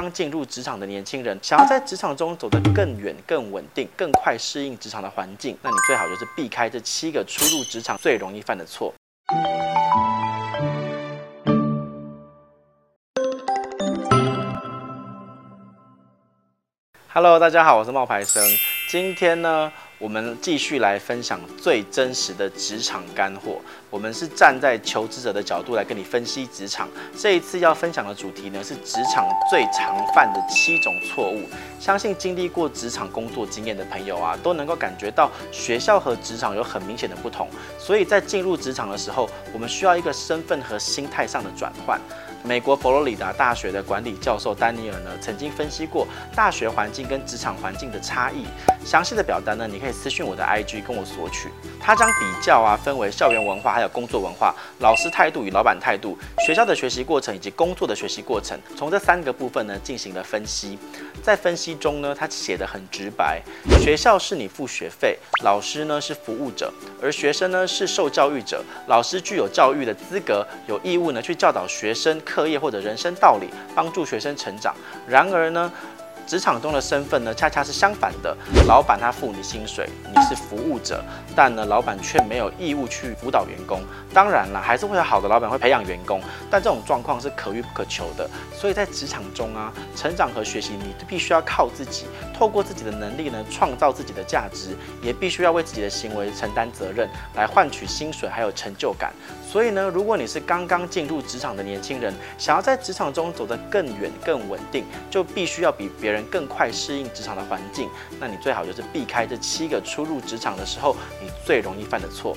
刚进入职场的年轻人，想要在职场中走得更远、更稳定、更快适应职场的环境，那你最好就是避开这七个初入职场最容易犯的错。Hello，大家好，我是冒牌生。今天呢，我们继续来分享最真实的职场干货。我们是站在求职者的角度来跟你分析职场。这一次要分享的主题呢，是职场最常犯的七种错误。相信经历过职场工作经验的朋友啊，都能够感觉到学校和职场有很明显的不同。所以在进入职场的时候，我们需要一个身份和心态上的转换。美国佛罗里达大学的管理教授丹尼尔呢，曾经分析过大学环境跟职场环境的差异。详细的表单呢，你可以私讯我的 IG 跟我索取。他将比较啊分为校园文化、还有工作文化、老师态度与老板态度、学校的学习过程以及工作的学习过程，从这三个部分呢进行了分析。在分析中呢，他写得很直白：学校是你付学费，老师呢是服务者，而学生呢是受教育者。老师具有教育的资格，有义务呢去教导学生。业或者人生道理，帮助学生成长。然而呢，职场中的身份呢，恰恰是相反的。老板他付你薪水，你是服务者，但呢，老板却没有义务去辅导员工。当然了，还是会有好的老板会培养员工，但这种状况是可遇不可求的。所以在职场中啊，成长和学习，你必须要靠自己，透过自己的能力呢，创造自己的价值，也必须要为自己的行为承担责任，来换取薪水还有成就感。所以呢，如果你是刚刚进入职场的年轻人，想要在职场中走得更远、更稳定，就必须要比别人更快适应职场的环境。那你最好就是避开这七个初入职场的时候你最容易犯的错。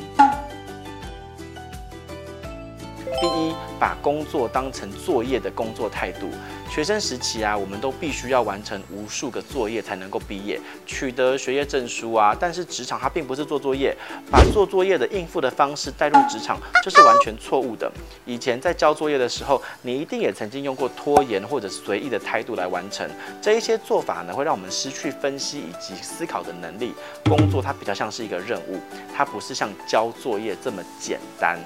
第一，把工作当成作业的工作态度。学生时期啊，我们都必须要完成无数个作业才能够毕业，取得学业证书啊。但是职场它并不是做作业，把做作业的应付的方式带入职场，这是完全错误的。以前在交作业的时候，你一定也曾经用过拖延或者随意的态度来完成。这一些做法呢，会让我们失去分析以及思考的能力。工作它比较像是一个任务，它不是像交作业这么简单。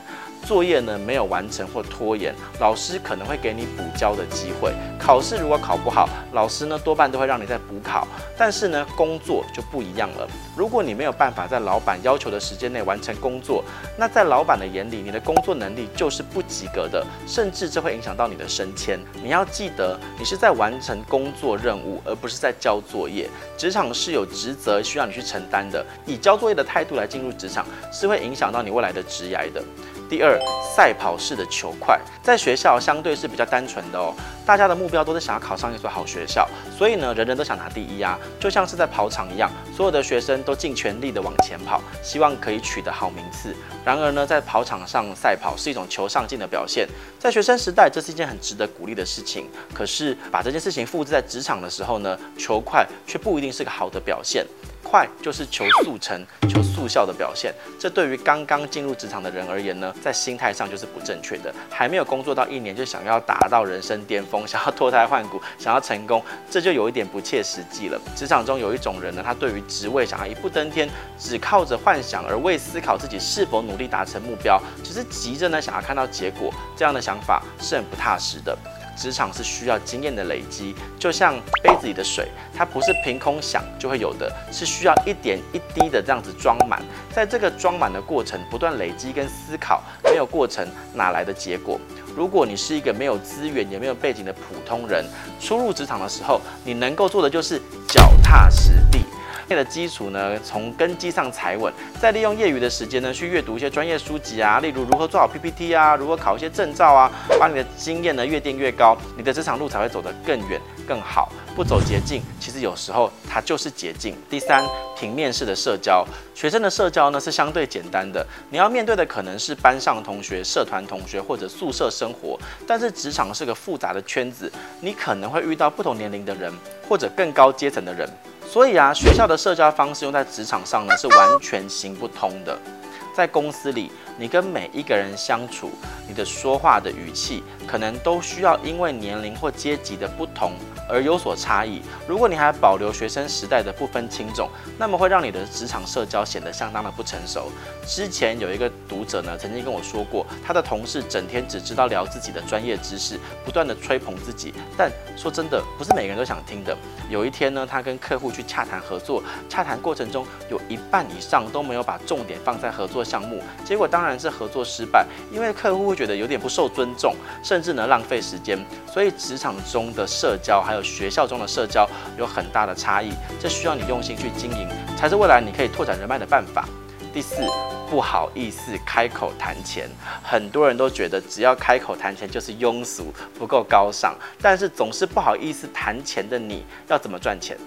作业呢，没有完成或拖延，老师可能会给你补交的机会。考试如果考不好，老师呢多半都会让你再补考。但是呢，工作就不一样了。如果你没有办法在老板要求的时间内完成工作，那在老板的眼里，你的工作能力就是不及格的，甚至这会影响到你的升迁。你要记得，你是在完成工作任务，而不是在交作业。职场是有职责需要你去承担的，以交作业的态度来进入职场，是会影响到你未来的职涯的。第二，赛跑式的求快，在学校相对是比较单纯的哦，大家的目标都是想要考上一所好学校，所以呢，人人都想拿第一啊，就像是在跑场一样，所有的学生都尽全力的往前跑，希望可以取得好名次。然而呢，在跑场上赛跑是一种求上进的表现，在学生时代，这是一件很值得鼓励的事情。可是把这件事情复制在职场的时候呢，求快却不一定是个好的表现。快就是求速成、求速效的表现，这对于刚刚进入职场的人而言呢，在心态上就是不正确的。还没有工作到一年就想要达到人生巅峰，想要脱胎换骨，想要成功，这就有一点不切实际了。职场中有一种人呢，他对于职位想要一步登天，只靠着幻想而未思考自己是否努力达成目标，只是急着呢想要看到结果，这样的想法是很不踏实的。职场是需要经验的累积，就像杯子里的水，它不是凭空想就会有的，是需要一点一滴的这样子装满。在这个装满的过程，不断累积跟思考，没有过程哪来的结果？如果你是一个没有资源也没有背景的普通人，初入职场的时候，你能够做的就是脚踏实地。的基础呢，从根基上踩稳，再利用业余的时间呢，去阅读一些专业书籍啊，例如如何做好 PPT 啊，如何考一些证照啊，把你的经验呢越垫越高，你的职场路才会走得更远更好。不走捷径，其实有时候它就是捷径。第三，平面式的社交，学生的社交呢是相对简单的，你要面对的可能是班上同学、社团同学或者宿舍生活，但是职场是个复杂的圈子，你可能会遇到不同年龄的人或者更高阶层的人。所以啊，学校的社交方式用在职场上呢，是完全行不通的。在公司里，你跟每一个人相处，你的说话的语气，可能都需要因为年龄或阶级的不同而有所差异。如果你还保留学生时代的不分轻重，那么会让你的职场社交显得相当的不成熟。之前有一个读者呢，曾经跟我说过，他的同事整天只知道聊自己的专业知识，不断的吹捧自己。但说真的，不是每个人都想听的。有一天呢，他跟客户去洽谈合作，洽谈过程中有一半以上都没有把重点放在合作项目，结果当然是合作失败，因为客户会觉得有点不受尊重，甚至呢浪费时间。所以职场中的社交还有学校中的社交有很大的差异，这需要你用心去经营，才是未来你可以拓展人脉的办法。第四，不好意思开口谈钱，很多人都觉得只要开口谈钱就是庸俗，不够高尚，但是总是不好意思谈钱的你，要怎么赚钱？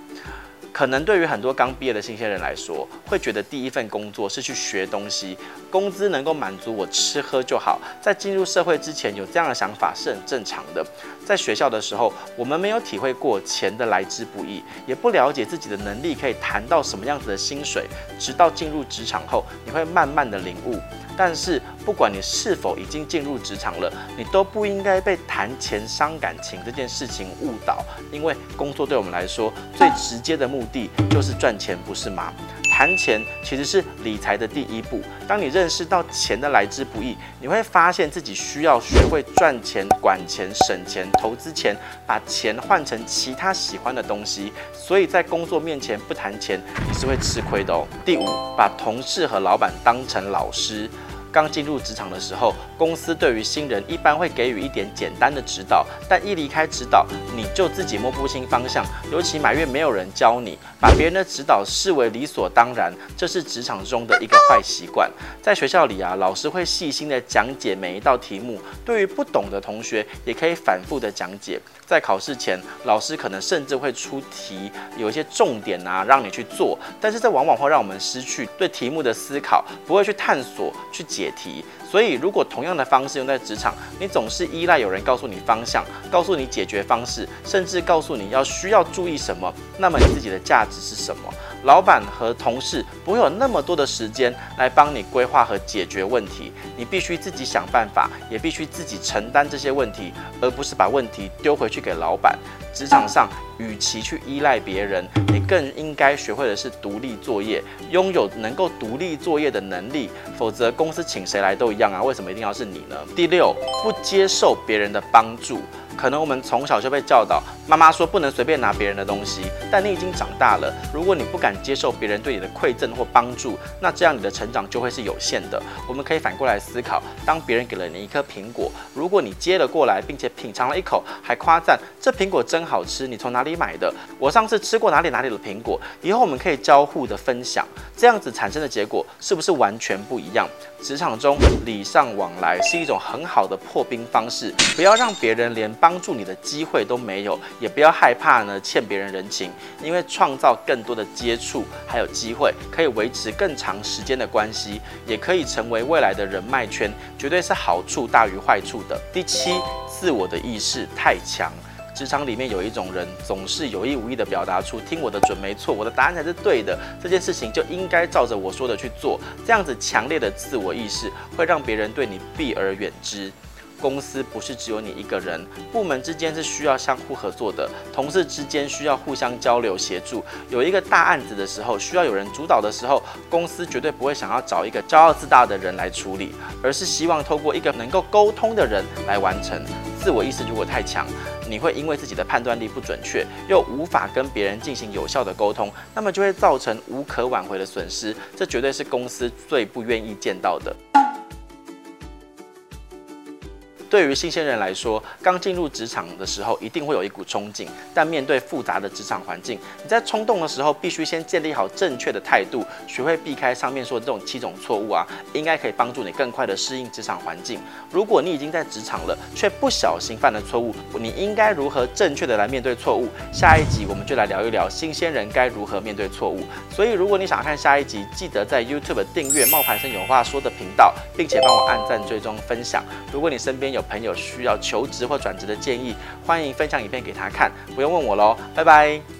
可能对于很多刚毕业的新鲜人来说，会觉得第一份工作是去学东西，工资能够满足我吃喝就好。在进入社会之前有这样的想法是很正常的。在学校的时候，我们没有体会过钱的来之不易，也不了解自己的能力可以谈到什么样子的薪水。直到进入职场后，你会慢慢的领悟。但是，不管你是否已经进入职场了，你都不应该被谈钱伤感情这件事情误导。因为工作对我们来说，最直接的目的就是赚钱，不是吗？谈钱其实是理财的第一步。当你认识到钱的来之不易，你会发现自己需要学会赚钱、管钱、省钱、投资钱，把钱换成其他喜欢的东西。所以在工作面前不谈钱，你是会吃亏的哦。第五，把同事和老板当成老师。刚进入职场的时候，公司对于新人一般会给予一点简单的指导，但一离开指导，你就自己摸不清方向，尤其满月没有人教你，把别人的指导视为理所当然，这是职场中的一个坏习惯。在学校里啊，老师会细心的讲解每一道题目，对于不懂的同学也可以反复的讲解。在考试前，老师可能甚至会出题，有一些重点啊，让你去做，但是这往往会让我们失去对题目的思考，不会去探索去解题。所以，如果同样的方式用在职场，你总是依赖有人告诉你方向，告诉你解决方式，甚至告诉你要需要注意什么，那么你自己的价值是什么？老板和同事不会有那么多的时间来帮你规划和解决问题，你必须自己想办法，也必须自己承担这些问题，而不是把问题丢回去给老板。职场上，与其去依赖别人，你更应该学会的是独立作业，拥有能够独立作业的能力。否则，公司请谁来都一样啊，为什么一定要是你呢？第六，不接受别人的帮助。可能我们从小就被教导，妈妈说不能随便拿别人的东西，但你已经长大了。如果你不敢接受别人对你的馈赠或帮助，那这样你的成长就会是有限的。我们可以反过来思考，当别人给了你一颗苹果，如果你接了过来，并且品尝了一口，还夸赞这苹果真好吃，你从哪里买的？我上次吃过哪里哪里的苹果。以后我们可以交互的分享，这样子产生的结果是不是完全不一样？职场中礼尚往来是一种很好的破冰方式，不要让别人连帮帮助你的机会都没有，也不要害怕呢欠别人人情，因为创造更多的接触还有机会，可以维持更长时间的关系，也可以成为未来的人脉圈，绝对是好处大于坏处的。第七，自我的意识太强。职场里面有一种人，总是有意无意地表达出“听我的准没错，我的答案才是对的”，这件事情就应该照着我说的去做。这样子强烈的自我意识会让别人对你避而远之。公司不是只有你一个人，部门之间是需要相互合作的，同事之间需要互相交流协助。有一个大案子的时候，需要有人主导的时候，公司绝对不会想要找一个骄傲自大的人来处理，而是希望透过一个能够沟通的人来完成。自我意识如果太强，你会因为自己的判断力不准确，又无法跟别人进行有效的沟通，那么就会造成无可挽回的损失。这绝对是公司最不愿意见到的。对于新鲜人来说，刚进入职场的时候，一定会有一股冲劲。但面对复杂的职场环境，你在冲动的时候，必须先建立好正确的态度，学会避开上面说的这种七种错误啊，应该可以帮助你更快的适应职场环境。如果你已经在职场了，却不小心犯了错误，你应该如何正确的来面对错误？下一集我们就来聊一聊新鲜人该如何面对错误。所以，如果你想看下一集，记得在 YouTube 订阅冒牌生有话说的频道，并且帮我按赞、追踪、分享。如果你身边有有朋友需要求职或转职的建议，欢迎分享影片给他看，不用问我喽，拜拜。